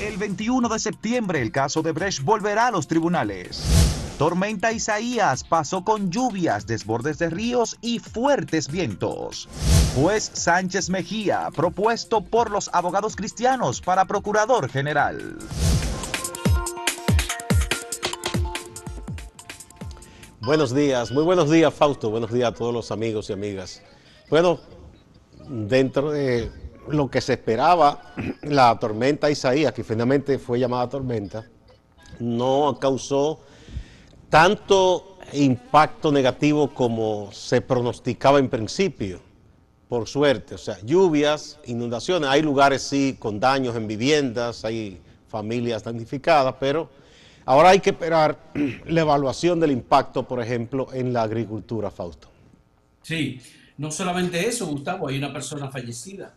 El 21 de septiembre el caso de Brecht volverá a los tribunales. Tormenta Isaías pasó con lluvias, desbordes de ríos y fuertes vientos. Juez Sánchez Mejía, propuesto por los abogados cristianos para procurador general. Buenos días, muy buenos días Fausto, buenos días a todos los amigos y amigas. Bueno, dentro de lo que se esperaba, la tormenta Isaías, que finalmente fue llamada tormenta, no causó tanto impacto negativo como se pronosticaba en principio, por suerte. O sea, lluvias, inundaciones, hay lugares sí con daños en viviendas, hay familias damnificadas, pero ahora hay que esperar la evaluación del impacto, por ejemplo, en la agricultura, Fausto. Sí, no solamente eso, Gustavo, hay una persona fallecida.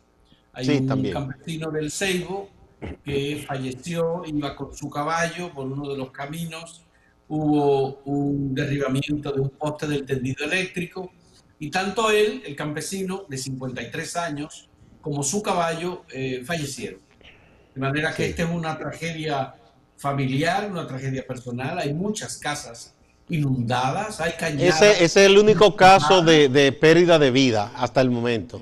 Hay un campesino del Seibo que falleció, iba con su caballo por uno de los caminos, hubo un derribamiento de un poste del tendido eléctrico y tanto él, el campesino de 53 años, como su caballo eh, fallecieron. De manera que esta es una tragedia familiar, una tragedia personal, hay muchas casas inundadas, hay cañadas. Ese, es el único caso de, de pérdida de vida hasta el momento.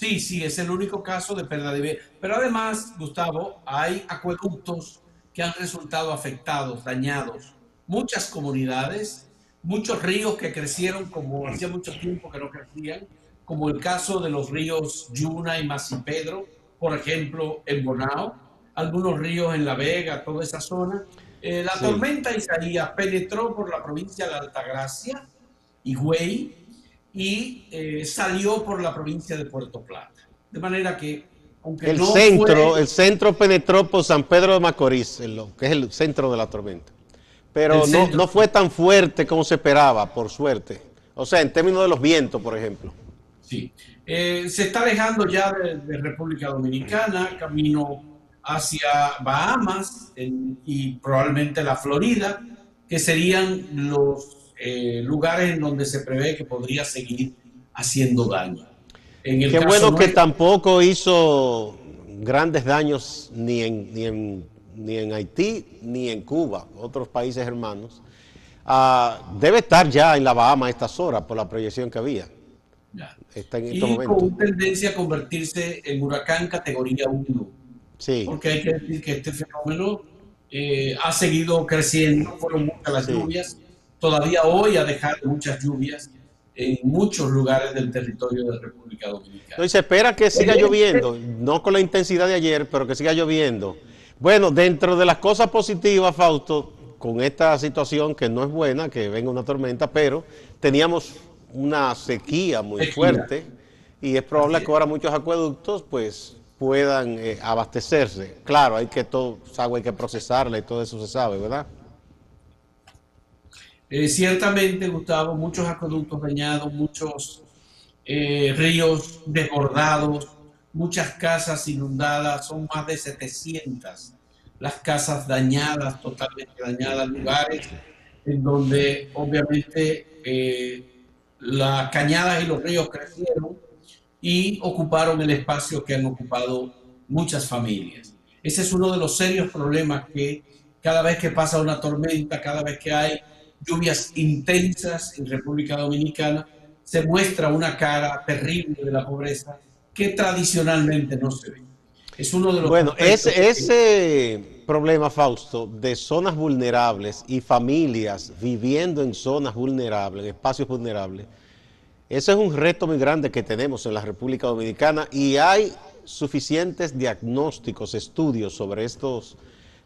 Sí, sí, es el único caso de pérdida de vida. Pero además, Gustavo, hay acueductos que han resultado afectados, dañados. Muchas comunidades, muchos ríos que crecieron como hacía mucho tiempo que no crecían, como el caso de los ríos Yuna y Masipedro, por ejemplo, en Bonao, algunos ríos en La Vega, toda esa zona. Eh, la tormenta Isaías penetró por la provincia de Altagracia, y Higüey, y eh, salió por la provincia de Puerto Plata. De manera que, aunque el centro, el centro penetró por San Pedro de Macorís, que es el centro de la tormenta. Pero no, no, fue tan fuerte como se esperaba, por suerte. O sea, en términos de los vientos, por ejemplo. Sí. Eh, se está alejando ya de, República Dominicana, camino hacia Bahamas y probablemente la Florida, que serían los eh, lugares en donde se prevé que podría seguir haciendo daño. Qué bueno que tampoco hizo grandes daños ni en, ni en, ni en Haití ni en Cuba, otros países hermanos. Ah, debe estar ya en la Bahama a estas horas por la proyección que había. Está en y con tendencia a convertirse en huracán categoría 1. Sí. Porque hay que decir que este fenómeno eh, ha seguido creciendo, fueron muchas las lluvias todavía hoy ha dejado muchas lluvias en muchos lugares del territorio de la República Dominicana. Y se espera que siga lloviendo, no con la intensidad de ayer, pero que siga lloviendo. Bueno, dentro de las cosas positivas, Fausto, con esta situación que no es buena, que venga una tormenta, pero teníamos una sequía muy fuerte y es probable que ahora muchos acueductos pues puedan eh, abastecerse. Claro, hay que todo, agua hay que procesarla y todo eso se sabe, ¿verdad? Eh, ciertamente, Gustavo, muchos acueductos dañados, muchos eh, ríos desbordados, muchas casas inundadas, son más de 700 las casas dañadas, totalmente dañadas, lugares en donde obviamente eh, las cañadas y los ríos crecieron y ocuparon el espacio que han ocupado muchas familias. Ese es uno de los serios problemas que cada vez que pasa una tormenta, cada vez que hay lluvias intensas en República Dominicana, se muestra una cara terrible de la pobreza que tradicionalmente no se ve. Es uno de los bueno, ese, ese problema, Fausto, de zonas vulnerables y familias viviendo en zonas vulnerables, en espacios vulnerables, ese es un reto muy grande que tenemos en la República Dominicana y hay suficientes diagnósticos, estudios sobre estos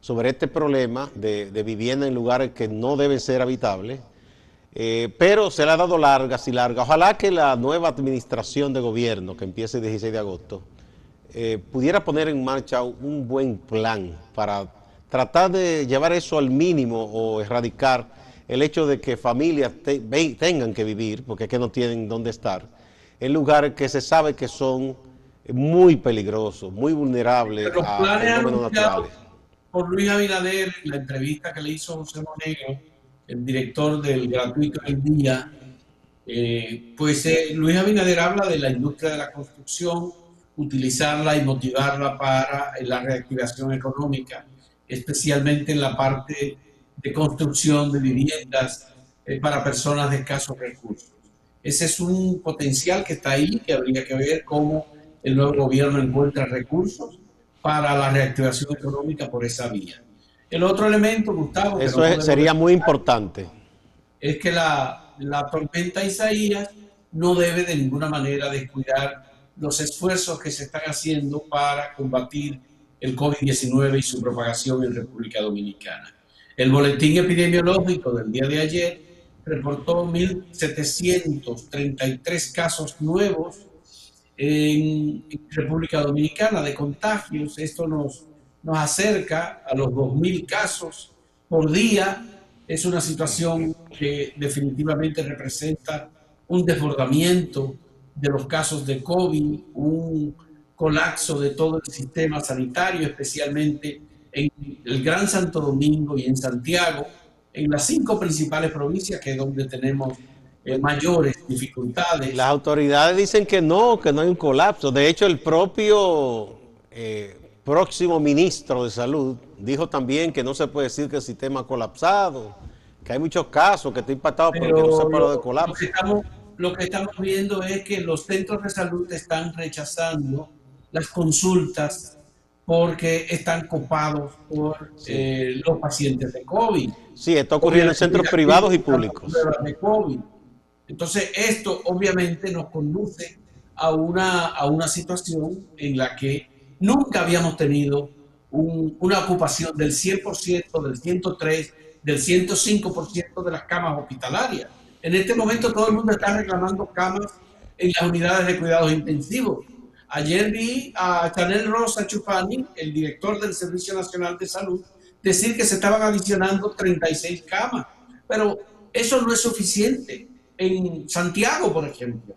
sobre este problema de, vivienda en lugares que no deben ser habitables, eh, pero se le ha dado largas y largas. Ojalá que la nueva administración de gobierno, que empiece el 16 de agosto, eh, pudiera poner en marcha un buen plan para tratar de llevar eso al mínimo o erradicar el hecho de que familias tengan que vivir, porque es que no tienen dónde estar, en lugares que se sabe que son muy peligrosos, muy vulnerables a fenómenos naturales por Luis Abinader, la entrevista que le hizo José Monegro, el director del Gratuito del Día, eh, pues eh, Luis Abinader habla de la industria de la construcción utilizarla y motivarla para la reactivación económica, especialmente en la parte de construcción de viviendas eh, para personas de escasos recursos. Ese es un potencial que está ahí, que habría que ver cómo el nuevo gobierno encuentra recursos para la reactivación económica por esa vía. El otro elemento, Gustavo... Eso sería muy importante. Es que la, la tormenta Isaías no debe de ninguna manera descuidar los esfuerzos que se están haciendo para combatir el COVID-19 y su propagación en República Dominicana. El boletín epidemiológico del día de ayer reportó 1.733 casos nuevos en República Dominicana de contagios. Esto nos, nos acerca a los 2.000 casos por día. Es una situación que definitivamente representa un desbordamiento de los casos de COVID, un colapso de todo el sistema sanitario, especialmente en el Gran Santo Domingo y en Santiago, en las cinco principales provincias, que es donde tenemos eh, mayores dificultades. Las autoridades dicen que no, que no hay un colapso. De hecho, el propio eh, próximo ministro de Salud dijo también que no se puede decir que el sistema ha colapsado, que hay muchos casos que está impactado por que no se paró de colapso lo que estamos viendo es que los centros de salud están rechazando las consultas porque están copados por eh, los pacientes de COVID. Sí, está ocurriendo en centros privados y públicos. De COVID. Entonces, esto obviamente nos conduce a una, a una situación en la que nunca habíamos tenido una ocupación del 100%, del 103%, del 105% de las camas hospitalarias. En este momento todo el mundo está reclamando camas en las unidades de cuidados intensivos. Ayer vi a Chanel Rosa Chupani, el director del Servicio Nacional de Salud, decir que se estaban adicionando 36 camas. Pero eso no es suficiente en Santiago, por ejemplo,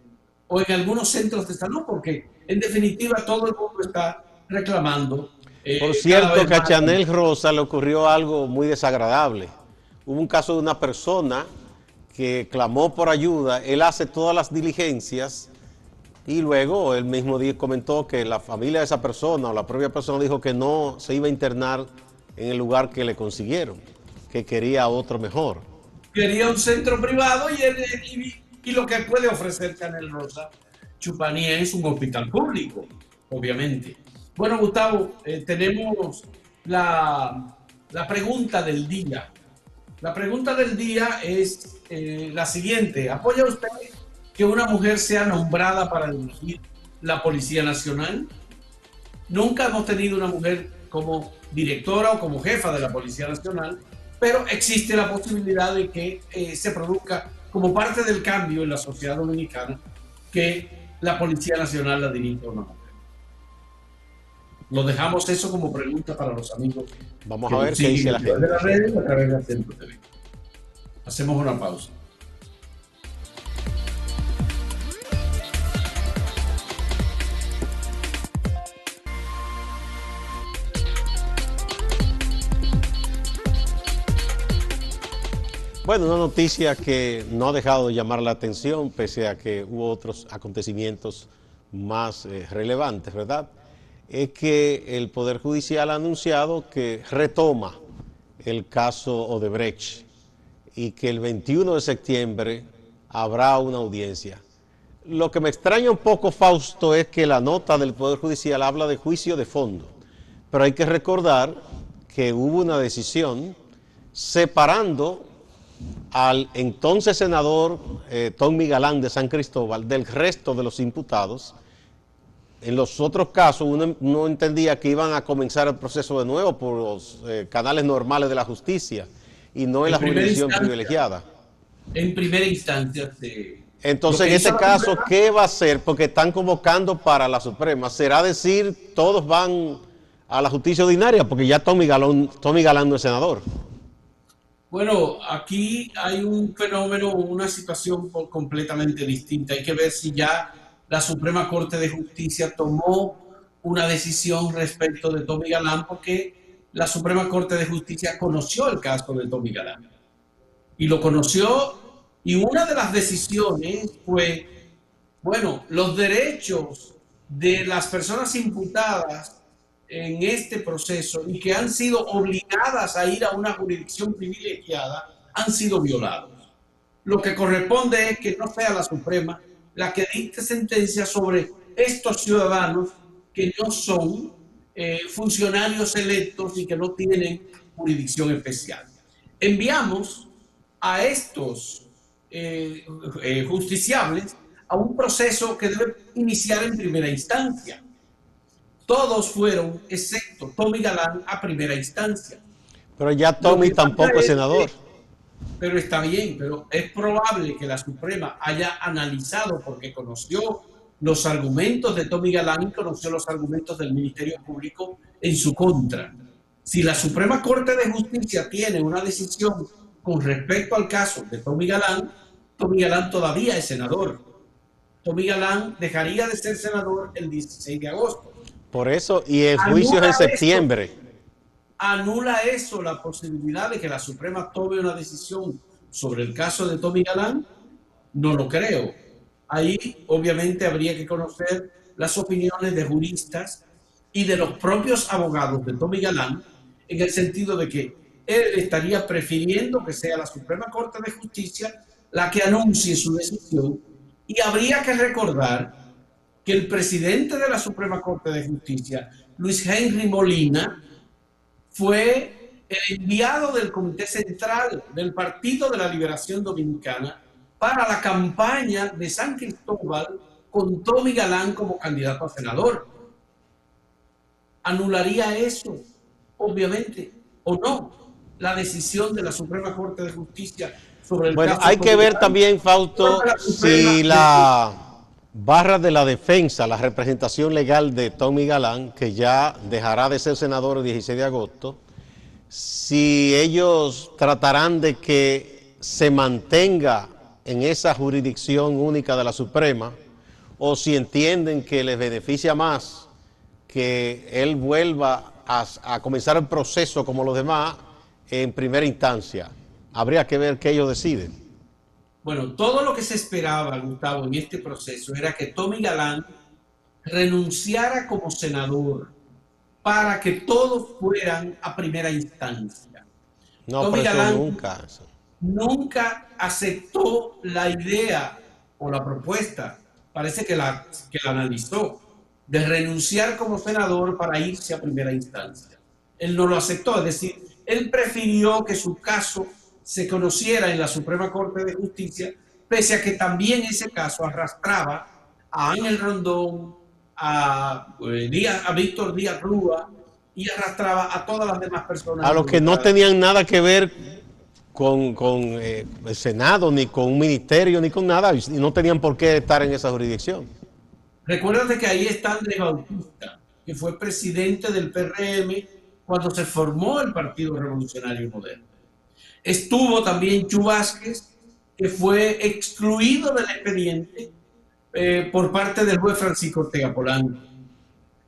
o en algunos centros de salud, porque en definitiva todo el mundo está reclamando. Eh, por cierto, que a Chanel Rosa le ocurrió algo muy desagradable. Hubo un caso de una persona que clamó por ayuda, él hace todas las diligencias y luego él mismo comentó que la familia de esa persona o la propia persona dijo que no se iba a internar en el lugar que le consiguieron, que quería otro mejor. Quería un centro privado y, y, lo que puede ofrecer Canel Rosa Chupanía es un hospital público, obviamente. Bueno, Gustavo, eh, tenemos la, la pregunta del día. La pregunta del día es eh, la siguiente. ¿Apoya usted que una mujer sea nombrada para dirigir la Policía Nacional? Nunca hemos tenido una mujer como directora o como jefa de la Policía Nacional, pero existe la posibilidad de que eh, se produzca como parte del cambio en la sociedad dominicana que la Policía Nacional la dirija una mujer. Lo dejamos eso como pregunta para los amigos. Vamos a ver qué dice la gente. Hacemos una pausa. Bueno, una noticia que no ha dejado de llamar la atención, pese a que hubo otros acontecimientos más eh, relevantes, ¿verdad? es que el Poder Judicial ha anunciado que retoma el caso Odebrecht y que el 21 de septiembre habrá una audiencia. Lo que me extraña un poco, Fausto, es que la nota del Poder Judicial habla de juicio de fondo, pero hay que recordar que hubo una decisión separando al entonces senador eh, Tommy Galán de San Cristóbal del resto de los imputados, en los otros casos uno no entendía que iban a comenzar el proceso de nuevo por los eh, canales normales de la justicia y no en, la jurisdicción privilegiada. En primera instancia. Entonces, en ese caso, ¿qué va a hacer? Porque están convocando para la Suprema. ¿Será decir todos van a la justicia ordinaria? Porque ya Tommy Tommy Galán no es senador. Bueno, aquí hay un fenómeno, una situación completamente distinta. Hay que ver si ya la Suprema Corte de Justicia tomó una decisión respecto de Tommy Galán porque la Suprema Corte de Justicia conoció el caso de Tommy Galán. Y lo conoció y una de las decisiones fue, bueno, los derechos de las personas imputadas en este proceso y que han sido obligadas a ir a una jurisdicción privilegiada han sido violados. Lo que corresponde es que no sea la Suprema la que dicte sentencia sobre estos ciudadanos que no son eh, funcionarios electos y que no tienen jurisdicción especial. Enviamos a estos eh, eh, justiciables a un proceso que debe iniciar en primera instancia. Todos fueron, excepto Tommy Galán, a primera instancia. Pero ya Tommy tampoco es senador. pero está bien, pero es probable que la Suprema haya analizado porque conoció los argumentos de Tommy Galán y conoció los argumentos del Ministerio Público en su contra. Si la Suprema Corte de Justicia tiene una decisión con respecto al caso de Tommy Galán, Tommy Galán todavía es senador. Tommy Galán dejaría de ser senador el 16 de agosto. Por eso, y el juicio es en septiembre. ¿Anula eso la posibilidad de que la Suprema tome una decisión sobre el caso de Tommy Galán? No lo creo. Ahí obviamente habría que conocer las opiniones de juristas y de los propios abogados de Tommy Galán en el sentido de que él estaría prefiriendo que sea la Suprema Corte de Justicia la que anuncie su decisión y habría que recordar que el presidente de la Suprema Corte de Justicia, Luis Henry Molina, fue el enviado del Comité Central del Partido de la Liberación Dominicana para la campaña de San Cristóbal con Tommy Galán como candidato a senador. ¿Anularía eso, obviamente, o no, la decisión de la Suprema Corte de Justicia sobre el bueno, hay que ver también, Fausto, si la barra de la defensa, la representación legal de Tommy Galán, que ya dejará de ser senador el 16 de agosto, si ellos tratarán de que se mantenga en esa jurisdicción única de la Suprema, o si entienden que les beneficia más que él vuelva a, a comenzar el proceso como los demás en primera instancia. Habría que ver qué ellos deciden. Bueno, todo lo que se esperaba, Gustavo, en este proceso era que Tommy Galán renunciara como senador para que todos fueran a primera instancia. No, Tommy Galán nunca. Nunca aceptó la idea o la propuesta, parece que la, que la analizó, de renunciar como senador para irse a primera instancia. Él no lo aceptó, es decir, él prefirió que su caso se conociera en la Suprema Corte de Justicia, pese a que también ese caso arrastraba a Ángel Rondón, a, eh, a Víctor Díaz Rúa y arrastraba a todas las demás personas. A los que no tenían nada que ver con, eh, el Senado, ni con un ministerio, ni con nada, y no tenían por qué estar en esa jurisdicción. Recuérdate que ahí está Andrés Bautista, que fue presidente del PRM cuando se formó el Partido Revolucionario Moderno. Estuvo también Chu que fue excluido del expediente eh, por parte del juez Francisco Ortega Polanco.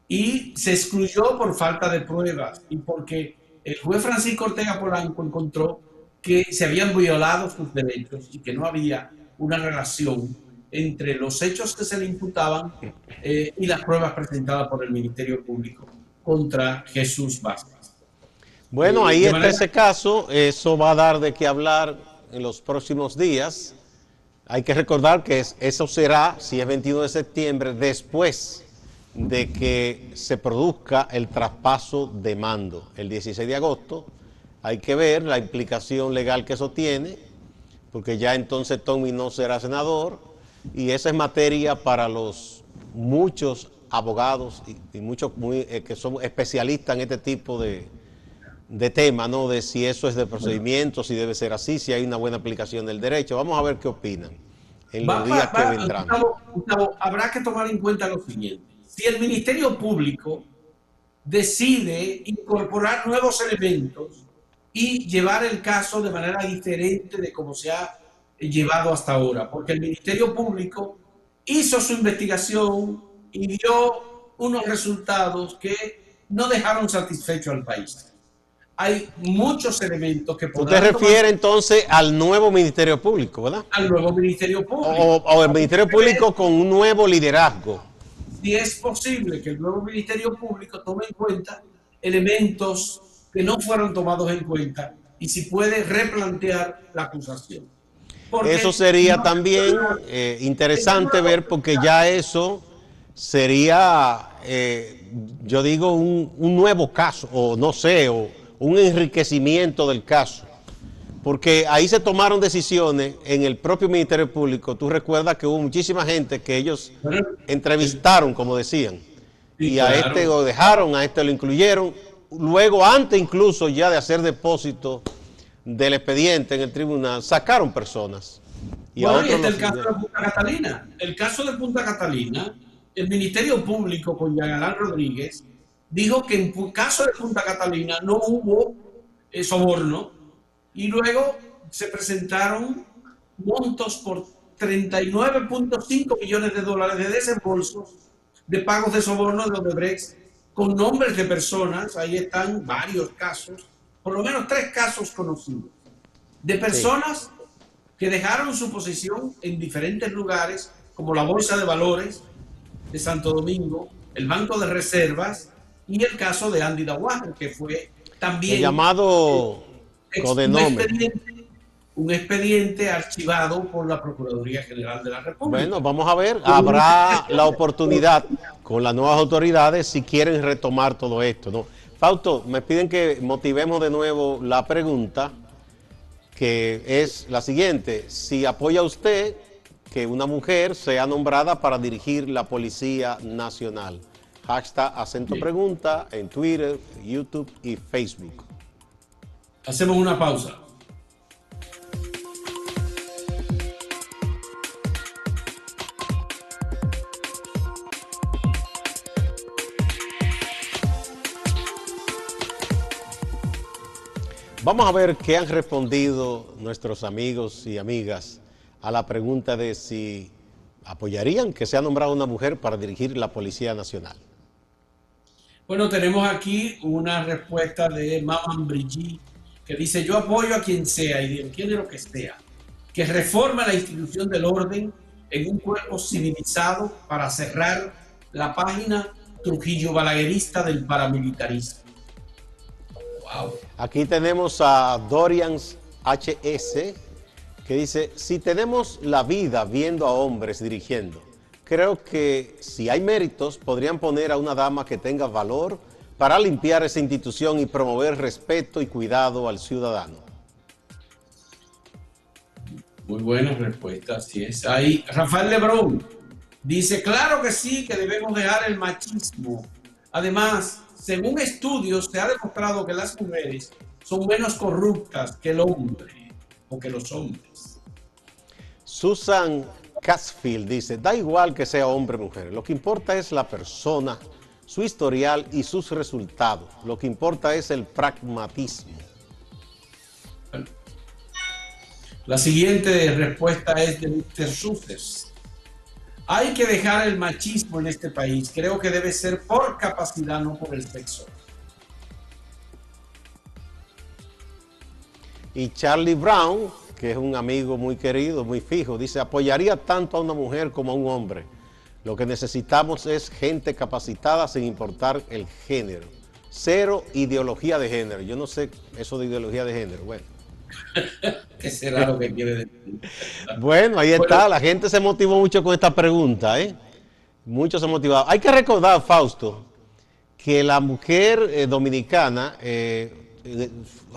Y se excluyó por falta de pruebas y porque el juez Francisco Ortega Polanco encontró que se habían violado sus derechos y que no había una relación entre los hechos que se le imputaban eh, y las pruebas presentadas por el Ministerio Público contra Jesús Vázquez. Bueno, ahí está ese caso, eso va a dar de qué hablar en los próximos días. Hay que recordar que eso será, si es 21 de septiembre, después de que se produzca el traspaso de mando. El 16 de agosto hay que ver la implicación legal que eso tiene, porque ya entonces Tommy no será senador y esa es materia para los muchos abogados y, muchos eh, que son especialistas en este tipo de, de temas, ¿no? De si eso es de procedimiento, si debe ser así, si hay una buena aplicación del derecho. Vamos a ver qué opinan en los días que vendrán. habrá que tomar en cuenta lo siguiente. Si el Ministerio Público decide incorporar nuevos elementos y llevar el caso de manera diferente de cómo se ha llevado hasta ahora, porque el Ministerio Público hizo su investigación, y dio unos resultados que no dejaron satisfecho al país. Hay muchos elementos que Usted refiere entonces al nuevo Ministerio Público, ¿verdad? Al nuevo Ministerio Público. O, el Ministerio Público con un nuevo liderazgo. si es posible que el nuevo Ministerio Público tome en cuenta elementos que no fueron tomados en cuenta y si puede replantear la acusación. eso sería también eh, interesante ver porque ya eso sería, eh, yo digo, un, un, nuevo caso, o no sé, o un enriquecimiento del caso. Porque ahí se tomaron decisiones en el propio Ministerio Público. Tú recuerdas que hubo muchísima gente que ellos entrevistaron, como decían. y a este lo dejaron, a este lo incluyeron. Luego, antes incluso ya de hacer depósito del expediente en el tribunal, sacaron personas. Y bueno, y este el caso de Punta Catalina. El caso de Punta Catalina, el Ministerio Público con Yagalán Rodríguez dijo que en caso de Punta Catalina no hubo eh, soborno. Y luego se presentaron montos por 39.5 millones de dólares de desembolsos de pagos de soborno de Odebrecht con nombres de personas, ahí están varios casos, por lo menos tres casos conocidos, de personas que dejaron su posición en diferentes lugares, como la Bolsa de Valores de Santo Domingo, el Banco de Reservas y el caso de Andy Dawager, que fue también... El llamado un expediente, un expediente archivado por la Procuraduría General de la República. Bueno, vamos a ver, habrá la oportunidad con las nuevas autoridades si quieren retomar todo esto, ¿no? Fausto, me piden que motivemos de nuevo la pregunta, que es la siguiente. Si apoya usted que una mujer sea nombrada para dirigir la Policía Nacional. Hashtag acento pregunta en Twitter, YouTube y Facebook. Hacemos una pausa. Vamos a ver qué han respondido nuestros amigos y amigas a la pregunta de si apoyarían que sea nombrada una mujer para dirigir la Policía Nacional. Bueno, tenemos aquí una respuesta de Maman Brigitte que dice yo apoyo a quien sea y de quien lo que sea, que reforma la institución del orden en un cuerpo civilizado para cerrar la página Trujillo balaguerista del paramilitarismo. Wow. Aquí tenemos a Dorians HS que dice, si tenemos la vida viendo a hombres dirigiendo, creo que si hay méritos podrían poner a una dama que tenga valor, para limpiar esa institución y promover respeto y cuidado al ciudadano? Muy buena respuesta, así es. Ahí, Rafael Lebrón dice, claro que sí, que debemos dejar el machismo. Además, según estudios, se ha demostrado que las mujeres son menos corruptas que el hombre o que los hombres. Susan Casfield dice, da igual que sea hombre o mujer, lo que importa es la persona su historial y sus resultados. Lo que importa es el pragmatismo. La siguiente respuesta es de Mr. Suces. Hay que dejar el machismo en este país. Creo que debe ser por capacidad, no por el sexo. Y Charlie Brown, que es un amigo muy querido, muy fijo, dice, apoyaría tanto a una mujer como a un hombre lo que necesitamos es gente capacitada sin importar el género. Cero ideología de género. Yo no sé eso de ideología de género. Bueno. ¿Qué será lo que quiere decir? Bueno, ahí está. La gente se motivó mucho con esta pregunta. ¿eh? Muchos se motivaron. Hay que recordar, Fausto, que la mujer eh, dominicana eh,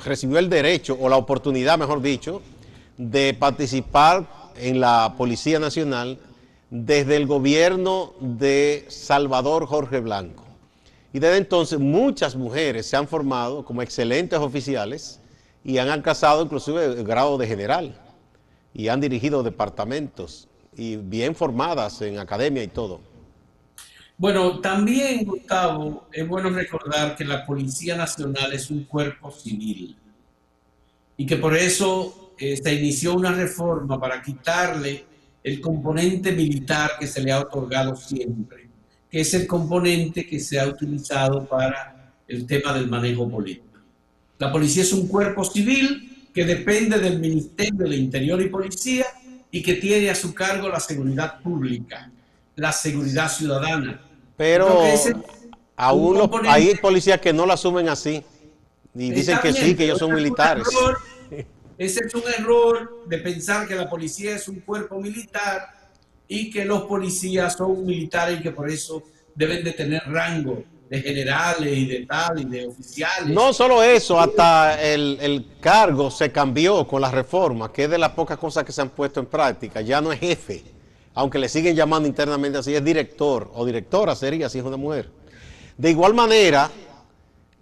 recibió el derecho, o la oportunidad, mejor dicho, de participar en la Policía Nacional desde el gobierno de Salvador Jorge Blanco. Y desde entonces muchas mujeres se han formado como excelentes oficiales y han alcanzado inclusive el grado de general y han dirigido departamentos y bien formadas en academia y todo. Bueno, también, Gustavo, es bueno recordar que la Policía Nacional es un cuerpo civil y que por eso eh, se inició una reforma para quitarle el componente militar que se le ha otorgado siempre, que es el componente que se ha utilizado para el tema del manejo político. La policía es un cuerpo civil que depende del Ministerio del Interior y Policía y que tiene a su cargo la seguridad pública, la seguridad ciudadana, Pero aún los, hay policías que no lo asumen así. Y dicen que sí, que ellos son militares. Ese es un error de pensar que la policía es un cuerpo militar y que los policías son militares y que por eso deben de tener rango de generales y de tal y de oficiales. No solo eso, hasta el, cargo se cambió con la reforma, que es de las pocas cosas que se han puesto en práctica. Ya no es jefe, aunque le siguen llamando internamente así, es director o directora sería si es una mujer. De igual manera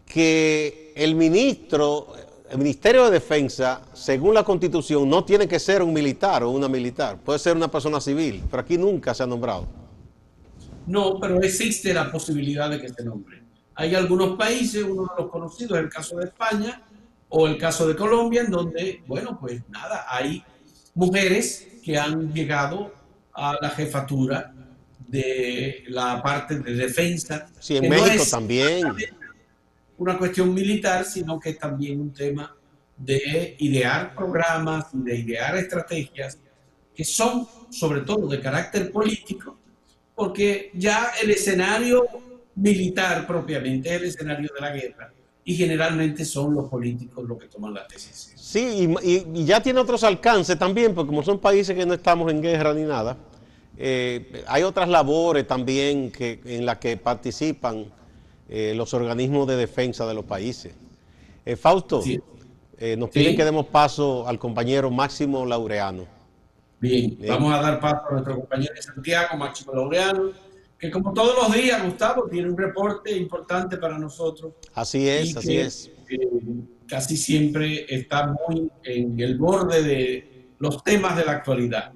que el ministro, el Ministerio de Defensa, según la Constitución, no tiene que ser un militar o una militar, puede ser una persona civil, pero aquí nunca se ha nombrado. No, pero existe la posibilidad de que se nombre. Hay algunos países, uno de los conocidos es el caso de España o el caso de Colombia, en donde, bueno, pues nada, hay mujeres que han llegado a la jefatura de la parte de defensa. Sí, en México también. Una cuestión militar, sino que es también un tema de idear programas, de idear estrategias que son sobre todo de carácter político porque ya el escenario militar propiamente es el escenario de la guerra y generalmente son los políticos los que toman las decisiones. Sí, y, ya tiene otros alcances también, porque como son países que no estamos en guerra ni nada, eh, hay otras labores también que, en las que participan eh, los organismos de defensa de los países. Eh, Fausto, nos piden que demos paso al compañero Máximo Laureano. Bien, vamos a dar paso a nuestro compañero de Santiago, Máximo Laureano, que como todos los días, Gustavo, tiene un reporte importante para nosotros. Así es, así es. casi siempre está muy en el borde de los temas de la actualidad.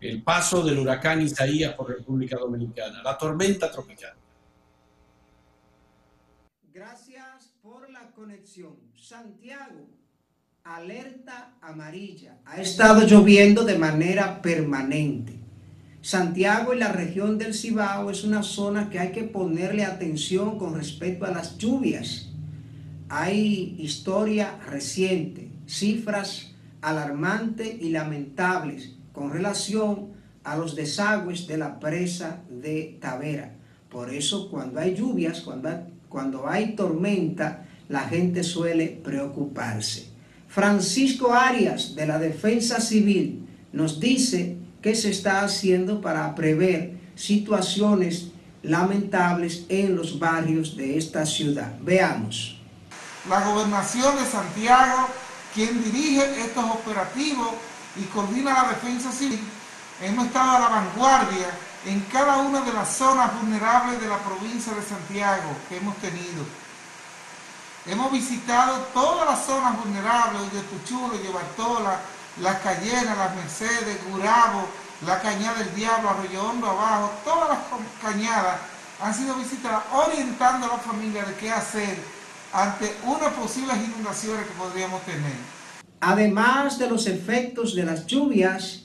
El paso del huracán Isaías por República Dominicana, la tormenta tropical. Gracias por Santiago alerta amarilla. Ha estado lloviendo de manera permanente. Santiago y la región del Cibao es una zona que hay que ponerle atención con respecto a las lluvias. Hay historia reciente, cifras alarmantes y lamentables con relación a los desagües de la presa de Tavera. Por eso cuando hay lluvias, cuando cuando hay tormenta, la gente suele preocuparse. Francisco Arias de la Defensa Civil nos dice qué se está haciendo para prever situaciones lamentables en los barrios de esta ciudad. Veamos. La gobernación de Santiago, quien dirige estos operativos y coordina la defensa civil, hemos estado a la vanguardia en cada una de las zonas vulnerables de la provincia de Santiago que hemos tenido Hemos visitado todas las zonas vulnerables de Tuchulo, de Bartola, Las Callenas, Las Mercedes, Gurabo, la Cañada del Diablo, Arroyo Hondo abajo, todas las cañadas han sido visitadas orientando a la familia de qué hacer ante unas posibles inundaciones que podríamos tener. Además de los efectos de las lluvias,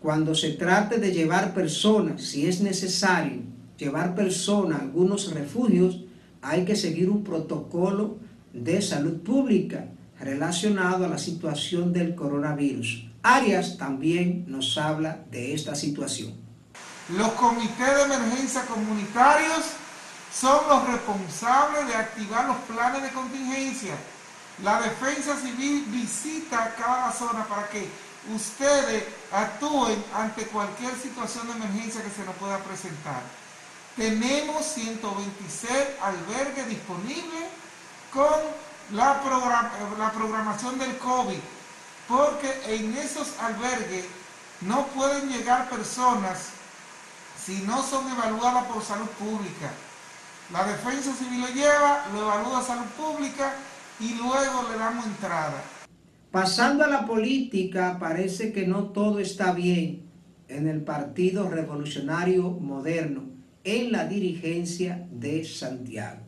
cuando se trate de llevar personas, si es necesario, llevar personas a algunos refugios, hay que seguir un protocolo de salud pública relacionado a la situación del coronavirus. Arias también nos habla de esta situación. Los comités de emergencia comunitarios son los responsables de activar los planes de contingencia. La defensa civil visita cada zona para que ustedes actúen ante cualquier situación de emergencia que se nos pueda presentar tenemos 126 albergues disponibles con la, programación del COVID, porque en esos albergues no pueden llegar personas si no son evaluadas por salud pública. La defensa civil lo lleva, lo evalúa salud pública y luego le damos entrada. Pasando a la política, parece que no todo está bien en el Partido Revolucionario Moderno en la dirigencia de Santiago.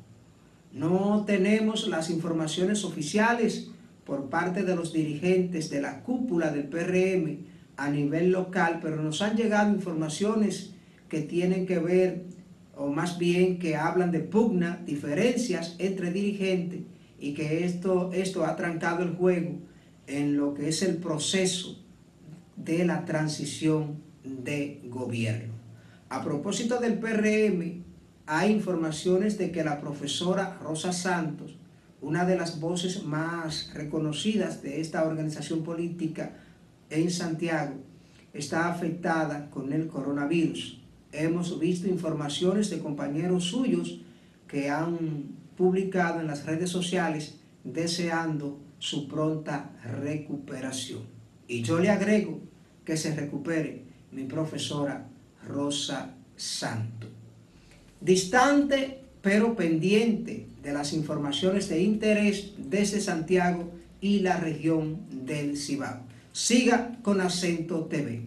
No tenemos las informaciones oficiales por parte de los dirigentes de la cúpula del PRM a nivel local, pero nos han llegado informaciones que tienen que ver, o más bien que hablan de pugna, diferencias entre dirigentes y que esto, esto ha trancado el juego en lo que es el proceso de la transición de gobierno. A propósito del PRM, hay informaciones de que la profesora Rosa Santos, una de las voces más reconocidas de esta organización política en Santiago, está afectada con el coronavirus. Hemos visto informaciones de compañeros suyos que han publicado en las redes sociales deseando su pronta recuperación. Y yo le agrego que se recupere mi profesora Rosa Santo. Distante pero pendiente de las informaciones de interés desde Santiago y la región del Cibao. Siga con Acento TV.